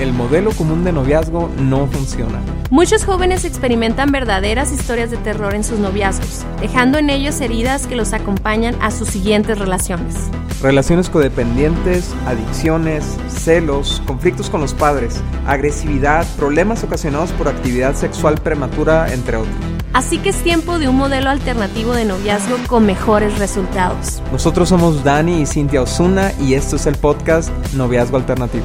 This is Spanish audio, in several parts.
el modelo común de noviazgo no funciona. Muchos jóvenes experimentan verdaderas historias de terror en sus noviazgos, dejando en ellos heridas que los acompañan a sus siguientes relaciones. Relaciones codependientes, adicciones, celos, conflictos con los padres, agresividad, problemas ocasionados por actividad sexual prematura, entre otros. Así que es tiempo de un modelo alternativo de noviazgo con mejores resultados. Nosotros somos Dani y Cintia Osuna y esto es el podcast Noviazgo Alternativo.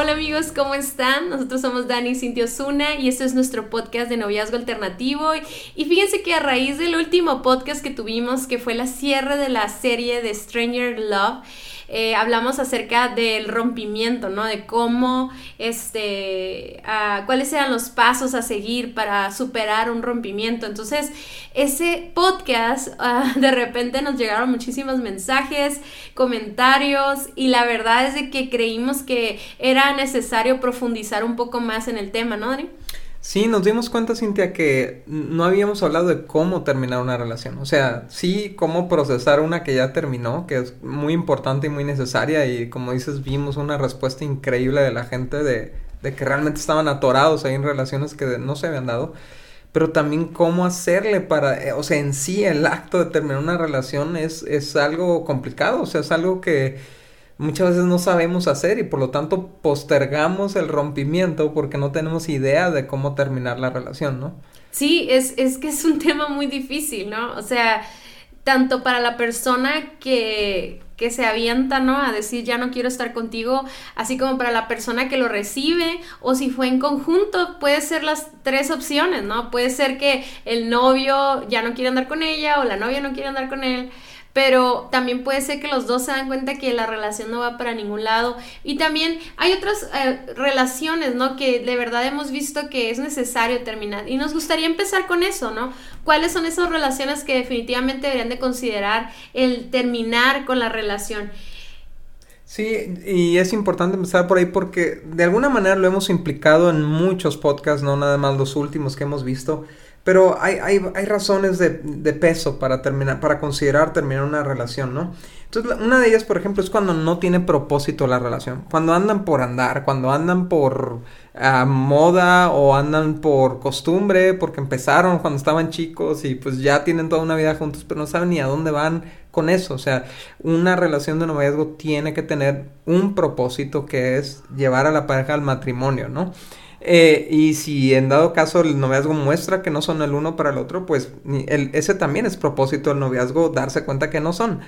Hola amigos, ¿cómo están? Nosotros somos Dani y Cintia Osuna y este es nuestro podcast de noviazgo alternativo. Y fíjense que a raíz del último podcast que tuvimos, que fue la cierre de la serie de Stranger Love, eh, hablamos acerca del rompimiento, ¿no? De cómo, este, ah, cuáles eran los pasos a seguir para superar un rompimiento. Entonces, ese podcast, ah, de repente nos llegaron muchísimos mensajes, comentarios y la verdad es de que creímos que era necesario profundizar un poco más en el tema, ¿no, Dani? Sí, nos dimos cuenta, Cintia, que no habíamos hablado de cómo terminar una relación. O sea, sí, cómo procesar una que ya terminó, que es muy importante y muy necesaria. Y como dices, vimos una respuesta increíble de la gente de, que realmente estaban atorados ahí en relaciones que no se habían dado. Pero también cómo hacerle para, eh, o sea, en sí el acto de terminar una relación es, es algo complicado. O sea, es algo que muchas veces no sabemos hacer y por lo tanto postergamos el rompimiento porque no tenemos idea de cómo terminar la relación, ¿no? Sí, es, es que es un tema muy difícil, ¿no? O sea, tanto para la persona que, que se avienta, ¿no? A decir ya no quiero estar contigo, así como para la persona que lo recibe, o si fue en conjunto, puede ser las tres opciones, ¿no? Puede ser que el novio ya no quiere andar con ella o la novia no quiere andar con él pero también puede ser que los dos se dan cuenta que la relación no va para ningún lado. Y también hay otras eh, relaciones, ¿no? Que de verdad hemos visto que es necesario terminar. Y nos gustaría empezar con eso, ¿no? ¿Cuáles son esas relaciones que definitivamente deberían de considerar el terminar con la relación? Sí, y es importante empezar por ahí porque de alguna manera lo hemos implicado en muchos podcasts, no nada más los últimos que hemos visto pero hay, hay, hay razones de, de, peso para terminar, para considerar terminar una relación, ¿no? Entonces, una de ellas, por ejemplo, es cuando no tiene propósito la relación. Cuando andan por andar, cuando andan por ah, moda o andan por costumbre, porque empezaron cuando estaban chicos y pues ya tienen toda una vida juntos, pero no saben ni a dónde van con eso. O sea, una relación de noviazgo tiene que tener un propósito que es llevar a la pareja al matrimonio, ¿no? Eh, y si en dado caso el noviazgo muestra que no son el uno para el otro, pues el, ese también es propósito del noviazgo, darse cuenta que no son.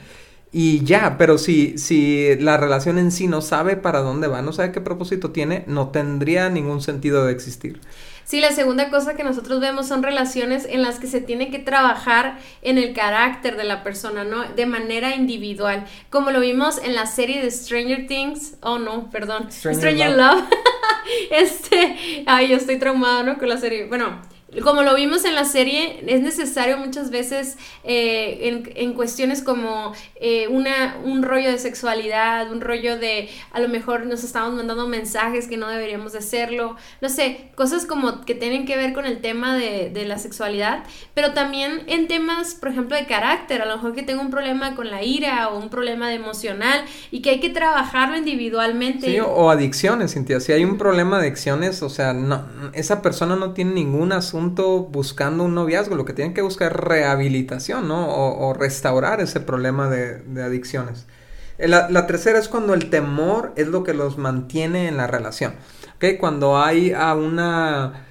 Y ya, pero si, si la relación en sí no sabe para dónde va, no sabe qué propósito tiene, no tendría ningún sentido de existir. Sí, la segunda cosa que nosotros vemos son relaciones en las que se tiene que trabajar en el carácter de la persona, ¿no? De manera individual. Como lo vimos en la serie de Stranger Things. Oh, no, perdón. Stranger, Love. este, ay, yo estoy traumada, ¿no? Con la serie. Bueno, como lo vimos en la serie, es necesario muchas veces eh, en, cuestiones como eh, una, un rollo de sexualidad, un rollo de a lo mejor nos estamos mandando mensajes que no deberíamos de hacerlo, no sé, cosas como que tienen que ver con el tema de, de, la sexualidad, pero también en temas, por ejemplo, de carácter, a lo mejor que tengo un problema con la ira o un problema emocional y que hay que trabajarlo individualmente. Sí, o adicciones, Cintia, si hay un problema de adicciones, o sea, no, esa persona no tiene ningún asunto buscando un noviazgo, lo que tienen que buscar es rehabilitación, ¿no? O, restaurar ese problema de, adicciones. Eh, la, tercera es cuando el temor es lo que los mantiene en la relación, ¿ok? Cuando hay a una...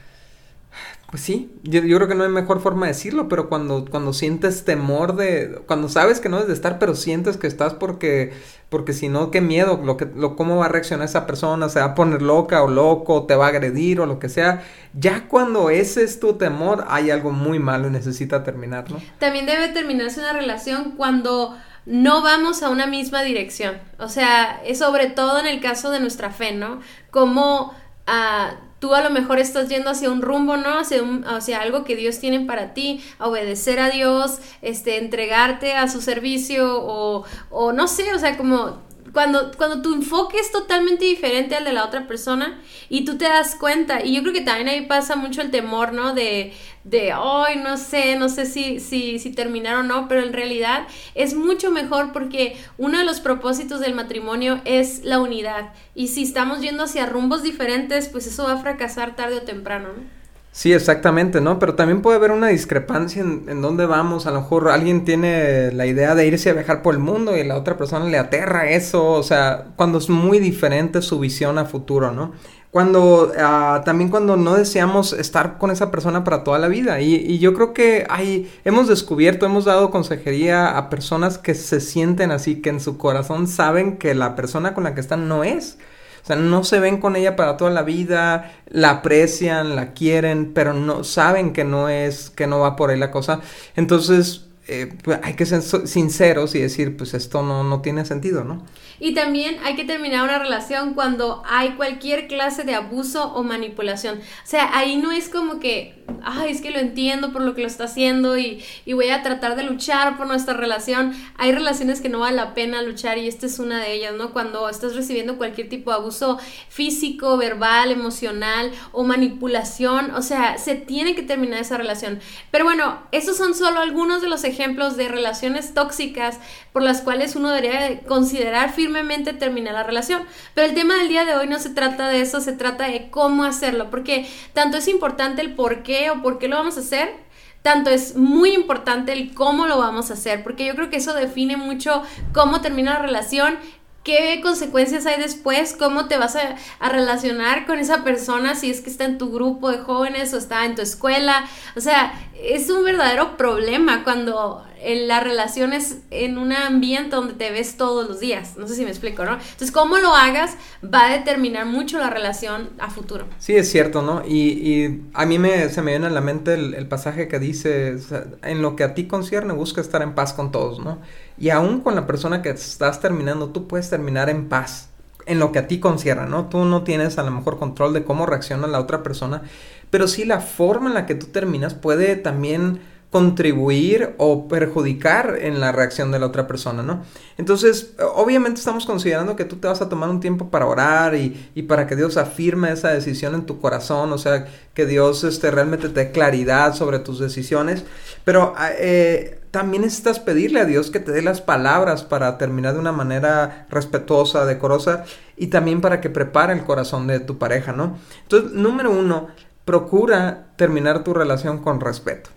Pues sí, yo, creo que no hay mejor forma de decirlo, pero cuando, cuando sientes temor de... Cuando sabes que no debes de estar, pero sientes que estás porque porque si no, qué miedo, lo que, lo, cómo va a reaccionar esa persona, se va a poner loca o loco, te va a agredir o lo que sea. Ya cuando ese es tu temor, hay algo muy malo y necesita terminar, ¿no? También debe terminarse una relación cuando no vamos a una misma dirección. O sea, es sobre todo en el caso de nuestra fe, ¿no? Como... Uh, tú a lo mejor estás yendo hacia un rumbo, ¿no? Hacia, hacia algo que Dios tiene para ti, obedecer a Dios, este, entregarte a su servicio o, o no sé, o sea, como cuando, cuando tu enfoque es totalmente diferente al de la otra persona y tú te das cuenta, y yo creo que también ahí pasa mucho el temor, ¿no? De, de, ay, no sé, no sé si, si, si terminar o no, pero en realidad es mucho mejor porque uno de los propósitos del matrimonio es la unidad. Y si estamos yendo hacia rumbos diferentes, pues eso va a fracasar tarde o temprano, ¿no? Sí, exactamente, ¿no? Pero también puede haber una discrepancia en, en, dónde vamos. A lo mejor alguien tiene la idea de irse a viajar por el mundo y la otra persona le aterra eso. O sea, cuando es muy diferente su visión a futuro, ¿no? Cuando, uh, también cuando no deseamos estar con esa persona para toda la vida. Y, y yo creo que hay, hemos descubierto, hemos dado consejería a personas que se sienten así, que en su corazón saben que la persona con la que están no es. O sea, no se ven con ella para toda la vida, la aprecian, la quieren, pero no saben que no es, que no va por ahí la cosa. Entonces, eh, pues hay que ser sinceros y decir, pues esto no, no tiene sentido, ¿no? Y también hay que terminar una relación cuando hay cualquier clase de abuso o manipulación. O sea, ahí no es como que, ay, es que lo entiendo por lo que lo está haciendo y, voy a tratar de luchar por nuestra relación. Hay relaciones que no vale la pena luchar y esta es una de ellas, ¿no? Cuando estás recibiendo cualquier tipo de abuso físico, verbal, emocional o manipulación, o sea, se tiene que terminar esa relación. Pero bueno, esos son solo algunos de los ejemplos de relaciones tóxicas por las cuales uno debería considerar firmemente terminar la relación. Pero el tema del día de hoy no se trata de eso, se trata de cómo hacerlo, porque tanto es importante el por qué o por qué lo vamos a hacer, tanto es muy importante el cómo lo vamos a hacer, porque yo creo que eso define mucho cómo termina la relación, qué consecuencias hay después, cómo te vas a, relacionar con esa persona si es que está en tu grupo de jóvenes o está en tu escuela. O sea, es un verdadero problema cuando la relación es en un ambiente donde te ves todos los días. No sé si me explico, ¿no? Entonces, cómo lo hagas va a determinar mucho la relación a futuro. Sí, es cierto, ¿no? Y, y a mí me, se me viene a la mente el, pasaje que dice, en lo que a ti concierne, busca estar en paz con todos, ¿no? Y aún con la persona que estás terminando, tú puedes terminar en paz en lo que a ti concierne, ¿no? Tú no tienes a lo mejor control de cómo reacciona la otra persona, pero sí la forma en la que tú terminas puede también contribuir o perjudicar en la reacción de la otra persona, ¿no? Entonces, obviamente estamos considerando que tú te vas a tomar un tiempo para orar y, y, para que Dios afirme esa decisión en tu corazón, o sea, que Dios este, realmente te dé claridad sobre tus decisiones, pero eh, también necesitas pedirle a Dios que te dé las palabras para terminar de una manera respetuosa, decorosa y también para que prepare el corazón de tu pareja, ¿no? Entonces, número uno, procura terminar tu relación con respeto.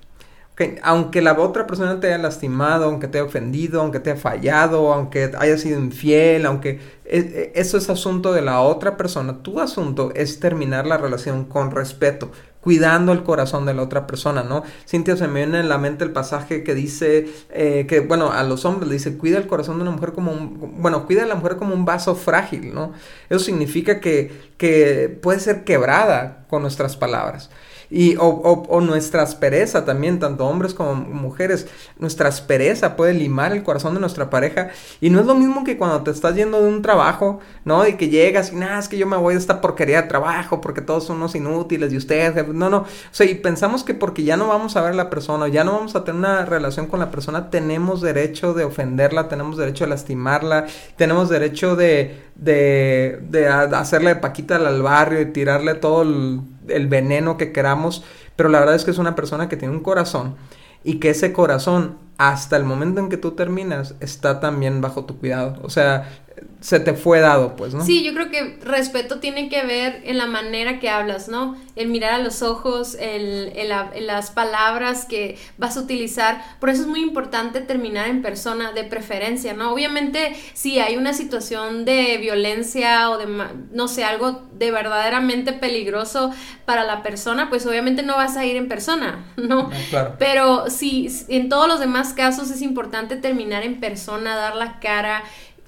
Aunque la otra persona te haya lastimado, aunque te haya ofendido, aunque te haya fallado, aunque haya sido infiel, aunque e, e, eso es asunto de la otra persona, tu asunto es terminar la relación con respeto, cuidando el corazón de la otra persona, ¿no? Cintia se me viene en la mente el pasaje que dice eh, que, bueno, a los hombres le dice, cuida el corazón de una mujer como un, bueno, cuida a la mujer como un vaso frágil, ¿no? Eso significa que, que puede ser quebrada con nuestras palabras. Y, o, o, o, nuestra aspereza también, tanto hombres como mujeres, nuestra aspereza puede limar el corazón de nuestra pareja. Y no es lo mismo que cuando te estás yendo de un trabajo, ¿no? Y que llegas y nada, es que yo me voy de esta porquería de trabajo porque todos son inútiles y ustedes, no, no. O sea, y pensamos que porque ya no vamos a ver a la persona, ya no vamos a tener una relación con la persona, tenemos derecho de ofenderla, tenemos derecho de lastimarla, tenemos derecho de, de, de hacerle paquita al barrio y tirarle todo el el veneno que queramos, pero la verdad es que es una persona que tiene un corazón y que ese corazón hasta el momento en que tú terminas está también bajo tu cuidado. O sea, se te fue dado, pues, ¿no? Sí, yo creo que respeto tiene que ver en la manera que hablas, ¿no? El mirar a los ojos, el, el, el, las palabras que vas a utilizar. Por eso es muy importante terminar en persona, de preferencia, ¿no? Obviamente, si hay una situación de violencia o de, no sé, algo de verdaderamente peligroso para la persona, pues obviamente no vas a ir en persona, ¿no? Ah, claro. Pero si en todos los demás casos es importante terminar en persona, dar la cara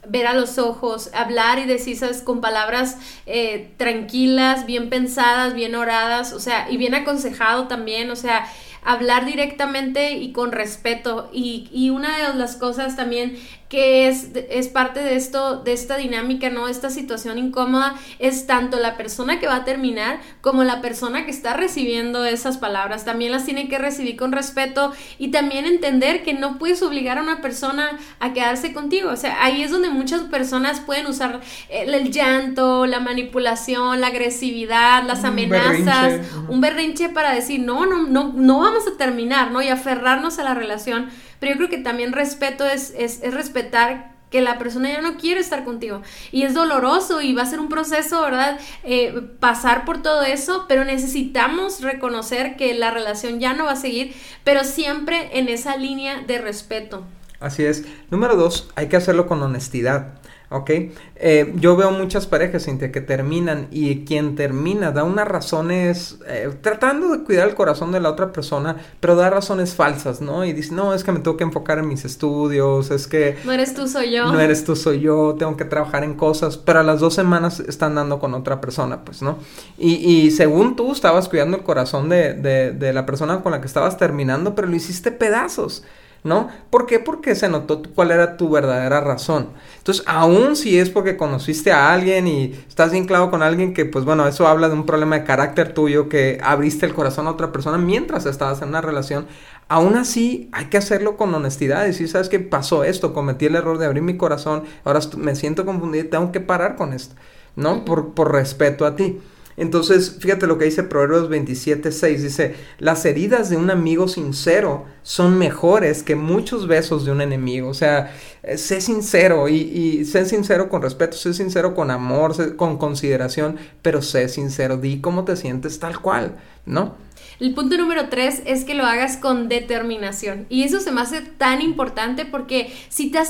ver a los ojos, hablar y decir, ¿sabes? Con palabras eh, tranquilas, bien pensadas, bien oradas, o sea, y bien aconsejado también, o sea, hablar directamente y con respeto. Y, y una de las cosas también que es, es parte de esto, de esta dinámica, ¿no? Esta situación incómoda es tanto la persona que va a terminar como la persona que está recibiendo esas palabras. También las tiene que recibir con respeto y también entender que no puedes obligar a una persona a quedarse contigo. O sea, ahí es donde muchas personas pueden usar el, llanto, la manipulación, la agresividad, las amenazas, un berrinche para decir, no, no, no, no vamos a terminar, ¿no? Y aferrarnos a la relación. Pero yo creo que también respeto es, es, es respetar que la persona ya no quiere estar contigo. Y es doloroso y va a ser un proceso, ¿verdad? Eh, pasar por todo eso, pero necesitamos reconocer que la relación ya no va a seguir, pero siempre en esa línea de respeto. Así es. Número dos, hay que hacerlo con honestidad. ¿Ok? Eh, yo veo muchas parejas, Cintia, que terminan y quien termina da unas razones, eh, tratando de cuidar el corazón de la otra persona, pero da razones falsas, ¿no? Y dice, no, es que me tengo que enfocar en mis estudios, es que... No eres tú, soy yo. No eres tú, soy yo, tengo que trabajar en cosas, pero a las dos semanas están dando con otra persona, pues, ¿no? Y, y según tú estabas cuidando el corazón de, de, de la persona con la que estabas terminando, pero lo hiciste pedazos. ¿No? ¿Por qué? Porque se notó cuál era tu verdadera razón. Entonces, aún si es porque conociste a alguien y estás bien claro con alguien que, pues bueno, eso habla de un problema de carácter tuyo, que abriste el corazón a otra persona mientras estabas en una relación, aún así hay que hacerlo con honestidad, y decir, ¿sabes qué pasó esto? Cometí el error de abrir mi corazón, ahora me siento confundido, tengo que parar con esto, ¿no? Por, por respeto a ti. Entonces, fíjate lo que dice Proverbios 27, 6. Dice, las heridas de un amigo sincero son mejores que muchos besos de un enemigo. O sea, eh, sé sincero y, sé sincero con respeto, sé sincero con amor, con consideración, pero sé sincero, di cómo te sientes tal cual, ¿no? El punto número tres es que lo hagas con determinación. Y eso se me hace tan importante porque si ya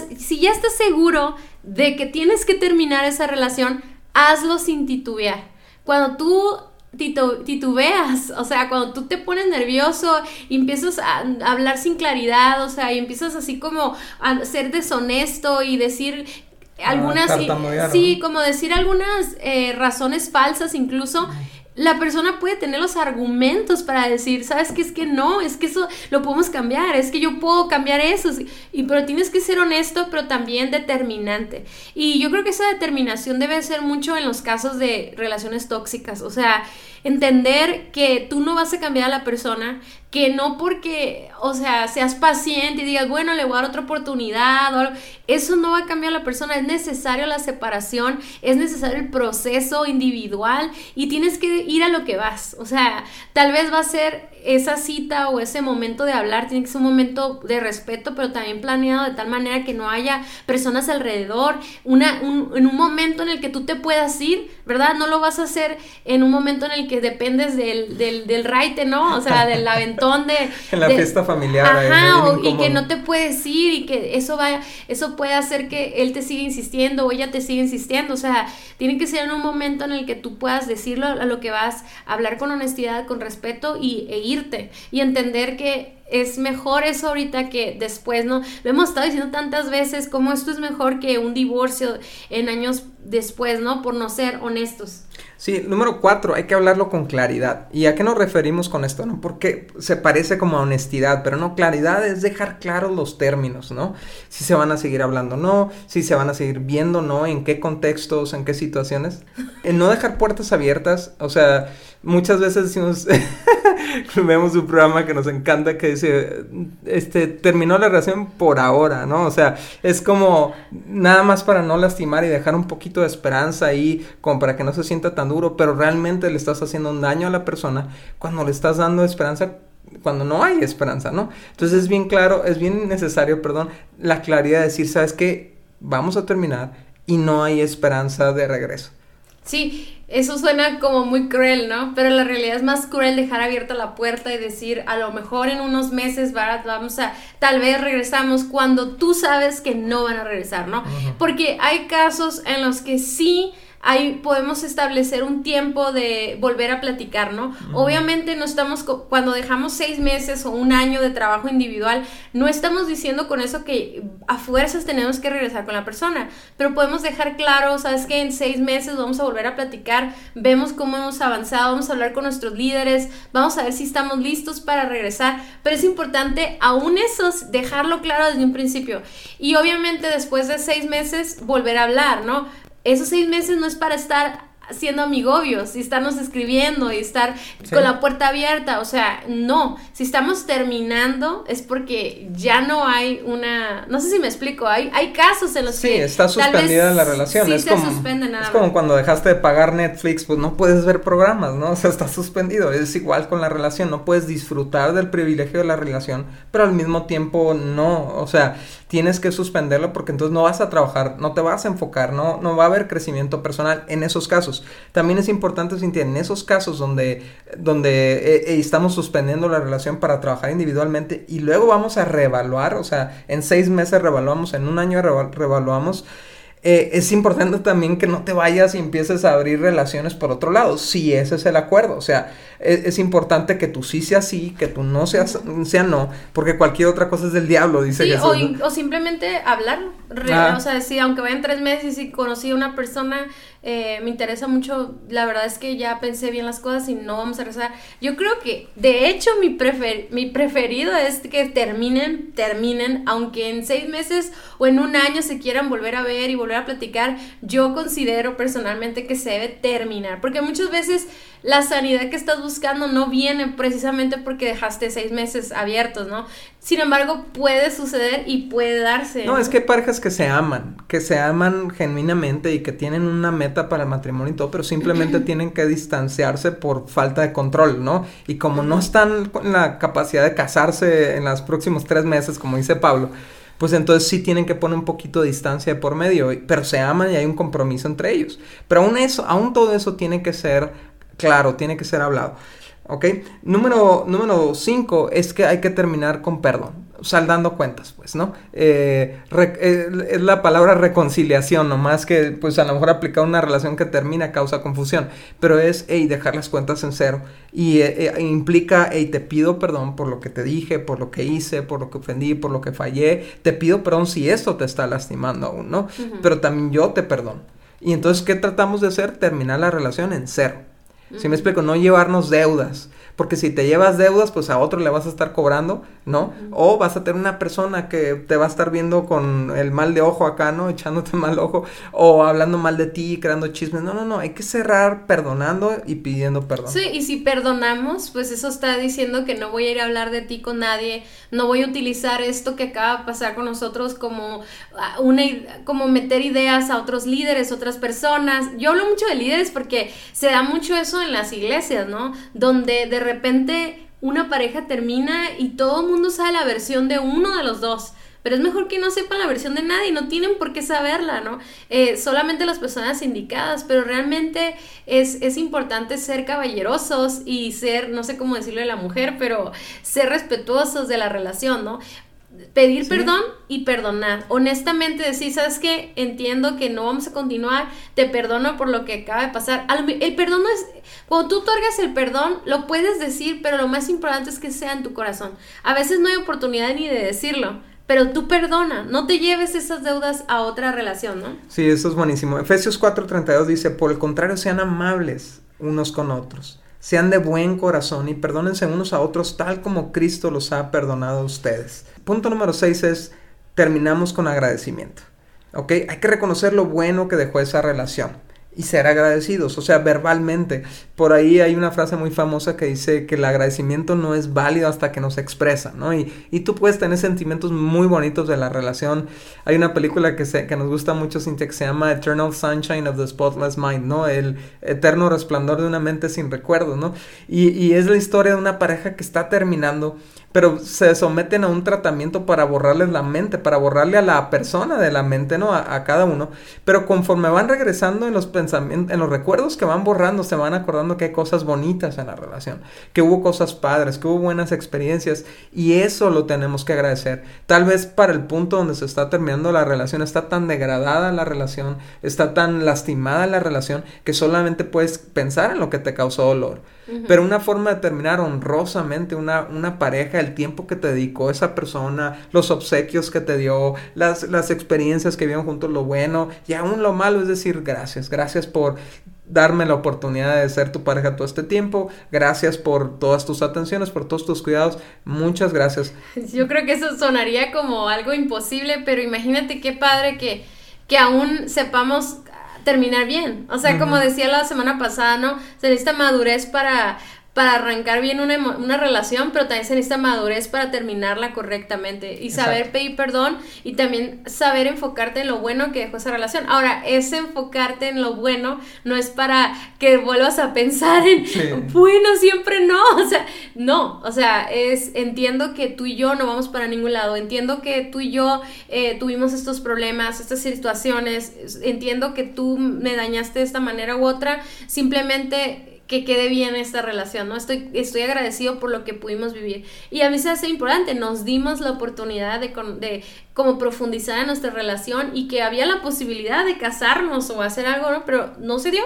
estás seguro de que tienes que terminar esa relación, hazlo sin titubear cuando tú titubeas, o sea, cuando tú te pones nervioso y empiezas a hablar sin claridad, o sea, y empiezas así como a ser deshonesto y decir algunas, sí, como decir algunas eh, razones falsas incluso la persona puede tener los argumentos para decir, ¿sabes qué? Es que no, es que eso lo podemos cambiar, es que yo puedo cambiar eso. Y, pero tienes que ser honesto, pero también determinante. Y yo creo que esa determinación debe ser mucho en los casos de relaciones tóxicas. O sea, entender que tú no vas a cambiar a la persona, que no porque, o sea, seas paciente y digas, bueno, le voy a dar otra oportunidad, o eso no va a cambiar a la persona, es necesario la separación, es necesario el proceso individual y tienes que ir a lo que vas, o sea, tal vez va a ser esa cita o ese momento de hablar tiene que ser un momento de respeto, pero también planeado de tal manera que no haya personas alrededor, una, un, en un momento en el que tú te puedas ir, ¿verdad? No lo vas a hacer en un momento en el que dependes del, del, del raite, ¿no? O sea, del aventón de... en la fiesta familiar. Ajá, y que no te puedes ir y que eso vaya, eso puede hacer que él te siga insistiendo o ella te siga insistiendo, o sea, tiene que ser en un momento en el que tú puedas decirlo a lo que vas, hablar con honestidad, con respeto y, e ir y entender que es mejor eso ahorita que después, ¿no? Lo hemos estado diciendo tantas veces como esto es mejor que un divorcio en años después, ¿no? Por no ser honestos. Sí, número cuatro, hay que hablarlo con claridad. ¿Y a qué nos referimos con esto? ¿no? Porque se parece como a honestidad, pero no, claridad es dejar claros los términos, ¿no? Si se van a seguir hablando, no, si se van a seguir viendo, no, en qué contextos, en qué situaciones. En no dejar puertas abiertas, o sea, muchas veces decimos, vemos un programa que nos encanta que dice, este, terminó la relación por ahora, ¿no? O sea, es como nada más para no lastimar y dejar un poquito de esperanza ahí, como para que no se sienta tan duro, pero realmente le estás haciendo un daño a la persona cuando le estás dando esperanza cuando no hay esperanza, ¿no? Entonces es bien claro, es bien necesario, perdón, la claridad de decir, ¿sabes qué? Vamos a terminar y no hay esperanza de regreso. Sí, eso suena como muy cruel, ¿no? Pero la realidad es más cruel dejar abierta la puerta y decir, a lo mejor en unos meses vamos a, tal vez regresamos cuando tú sabes que no van a regresar, ¿no? Porque hay casos en los que sí ahí podemos establecer un tiempo de volver a platicar, ¿no? Obviamente no estamos, cuando dejamos seis meses o un año de trabajo individual, no estamos diciendo con eso que a fuerzas tenemos que regresar con la persona, pero podemos dejar claro, sabes que en seis meses vamos a volver a platicar, vemos cómo hemos avanzado, vamos a hablar con nuestros líderes, vamos a ver si estamos listos para regresar, pero es importante aún eso dejarlo claro desde un principio y obviamente después de seis meses volver a hablar, ¿no? Esos seis meses no es para estar siendo amigobios y estarnos escribiendo y estar con la puerta abierta, o sea, no, si estamos terminando es porque ya no hay una, no sé si me explico, hay, hay casos en los sí, que... está suspendida la relación, es, como, es como cuando dejaste de pagar Netflix, pues no puedes ver programas, ¿no? O sea, está suspendido, es igual con la relación, no puedes disfrutar del privilegio de la relación, pero al mismo tiempo no, o sea, tienes que suspenderlo porque entonces no vas a trabajar, no te vas a enfocar, no, no va a haber crecimiento personal en esos casos. También es importante, Cintia, en esos casos donde, donde eh, eh, estamos suspendiendo la relación para trabajar individualmente y luego vamos a reevaluar, o sea, en seis meses reevaluamos, en un año reevaluamos. Eh, es importante también que no te vayas y empieces a abrir relaciones por otro lado, si ese es el acuerdo. O sea, e, es, importante que tú sí seas sí, que tú no seas sea no, porque cualquier otra cosa es del diablo, dice sí, O, simplemente hablar. Ah. O sea, si aunque vayan tres meses y conocí a una persona eh, me interesa mucho, la verdad es que ya pensé bien las cosas y no vamos a rezar. Yo creo que, de hecho, mi, prefer mi preferido es que terminen, terminen, aunque en seis meses o en un año se quieran volver a ver y volver a platicar, yo considero personalmente que se debe terminar, porque muchas veces la sanidad que estás buscando no viene precisamente porque dejaste seis meses abiertos, ¿no? Sin embargo, puede suceder y puede darse. No, es que hay parejas que se aman, que se aman genuinamente y que tienen una meta para el matrimonio y todo, pero simplemente tienen que distanciarse por falta de control, ¿no? Y como no están con la capacidad de casarse en los próximos tres meses, como dice Pablo, pues entonces sí tienen que poner un poquito de distancia de por medio, pero se aman y hay un compromiso entre ellos. Pero aún eso, aún todo eso tiene que ser claro, tiene que ser hablado. ¿Ok? Número, número cinco es que hay que terminar con perdón. Saldando cuentas, pues, ¿no? Eh, eh, es la palabra reconciliación, no más que, pues, a lo mejor aplicar una relación que termina causa confusión. Pero es, hey, dejar las cuentas en cero. Y eh, implica, hey, te pido perdón por lo que te dije, por lo que hice, por lo que ofendí, por lo que fallé. Te pido perdón si esto te está lastimando aún, ¿no? Pero también yo te perdono. Y entonces, ¿qué tratamos de hacer? Terminar la relación en cero. Si me explico, no llevarnos deudas. Porque si te llevas deudas, pues a otro le vas a estar cobrando, ¿no? O vas a tener una persona que te va a estar viendo con el mal de ojo acá, ¿no? Echándote mal ojo. O hablando mal de ti, creando chismes. No, no, no. Hay que cerrar perdonando y pidiendo perdón. Sí, y si perdonamos, pues eso está diciendo que no voy a ir a hablar de ti con nadie. No voy a utilizar esto que acaba de pasar con nosotros como ah, una como meter ideas a otros líderes, otras personas. Yo hablo mucho de líderes porque se da mucho eso en las iglesias, ¿no? Donde de repente una pareja termina y todo el mundo sabe la versión de uno de los dos. Pero es mejor que no sepan la versión de nadie, no tienen por qué saberla, ¿no? Eh, solamente las personas indicadas, pero realmente es, es, importante ser caballerosos y ser, no sé cómo decirlo de la mujer, pero ser respetuosos de la relación, ¿no? Pedir perdón y perdonar. Honestamente decir, ¿sabes qué? Entiendo que no vamos a continuar, te perdono por lo que acaba de pasar. El perdón no es, cuando tú otorgas el perdón, lo puedes decir, pero lo más importante es que sea en tu corazón. A veces no hay oportunidad ni de decirlo. Pero tú perdona, no te lleves esas deudas a otra relación, ¿no? Sí, eso es buenísimo. Efesios 4:32 dice, por el contrario, sean amables unos con otros sean de buen corazón y perdónense unos a otros tal como Cristo los ha perdonado a ustedes. Punto número 6 es terminamos con agradecimiento. ¿Ok? Hay que reconocer lo bueno que dejó esa relación y ser agradecidos, o sea, verbalmente. Por ahí hay una frase muy famosa que dice que el agradecimiento no es válido hasta que nos expresa, ¿no? Y, y tú puedes tener sentimientos muy bonitos de la relación. Hay una película que, se, que nos gusta mucho, Cintia, que se llama Eternal Sunshine of the Spotless Mind, ¿no? El eterno resplandor de una mente sin recuerdos, ¿no? Y, y es la historia de una pareja que está terminando pero se someten a un tratamiento para borrarles la mente, para borrarle a la persona de la mente, ¿no? A, cada uno. Pero conforme van regresando en los pensamientos, en los recuerdos que van borrando, se van acordando que hay cosas bonitas en la relación, que hubo cosas padres, que hubo buenas experiencias y eso lo tenemos que agradecer. Tal vez para el punto donde se está terminando la relación, está tan degradada la relación, está tan lastimada la relación que solamente puedes pensar en lo que te causó dolor. Pero una forma de terminar honrosamente una, una pareja, el tiempo que te dedicó esa persona, los obsequios que te dio, las, las experiencias que vieron juntos, lo bueno y aún lo malo es decir gracias, gracias por darme la oportunidad de ser tu pareja todo este tiempo. Gracias por todas tus atenciones, por todos tus cuidados. Muchas gracias. Yo creo que eso sonaría como algo imposible, pero imagínate qué padre que, que aún sepamos terminar bien. O sea, como decía la semana pasada, ¿no? Se necesita madurez para para arrancar bien una, una, relación, pero también se necesita madurez para terminarla correctamente y saber pedir perdón y también saber enfocarte en lo bueno que dejó esa relación. Ahora, ese enfocarte en lo bueno no es para que vuelvas a pensar en, bueno, siempre no, o sea, no, o sea, es, entiendo que tú y yo no vamos para ningún lado, entiendo que tú y yo eh, tuvimos estos problemas, estas situaciones, entiendo que tú me dañaste de esta manera u otra, simplemente que quede bien esta relación, ¿no? Estoy, estoy agradecido por lo que pudimos vivir. Y a mí se hace importante, nos dimos la oportunidad de, de como profundizar en nuestra relación y que había la posibilidad de casarnos o hacer algo, ¿no? Pero no se dio.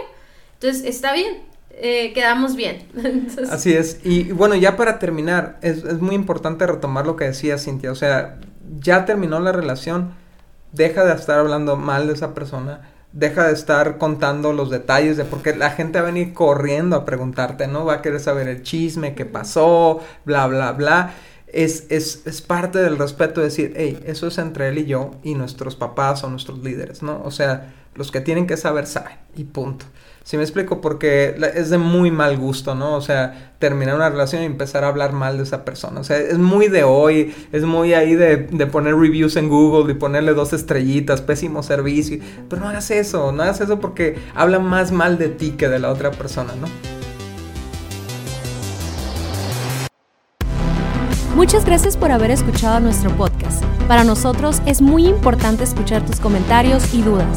Entonces, está bien, eh, quedamos bien. Así es. Y, bueno, ya para terminar, es, es muy importante retomar lo que decía Cintia. O sea, ya terminó la relación, deja de estar hablando mal de esa persona deja de estar contando los detalles de porque la gente va a venir corriendo a preguntarte, ¿no? Va a querer saber el chisme, qué pasó, bla, bla, bla. Es, es, es parte del respeto decir, hey, eso es entre él y yo y nuestros papás o nuestros líderes, ¿no? O sea, los que tienen que saber saben y punto. Si me explico, porque es de muy mal gusto, ¿no? O sea, terminar una relación y empezar a hablar mal de esa persona. O sea, es muy de hoy, es muy ahí de, de poner reviews en Google y ponerle dos estrellitas, pésimo servicio. Pero no hagas eso, no hagas eso porque habla más mal de ti que de la otra persona, ¿no? Muchas gracias por haber escuchado nuestro podcast. Para nosotros es muy importante escuchar tus comentarios y dudas.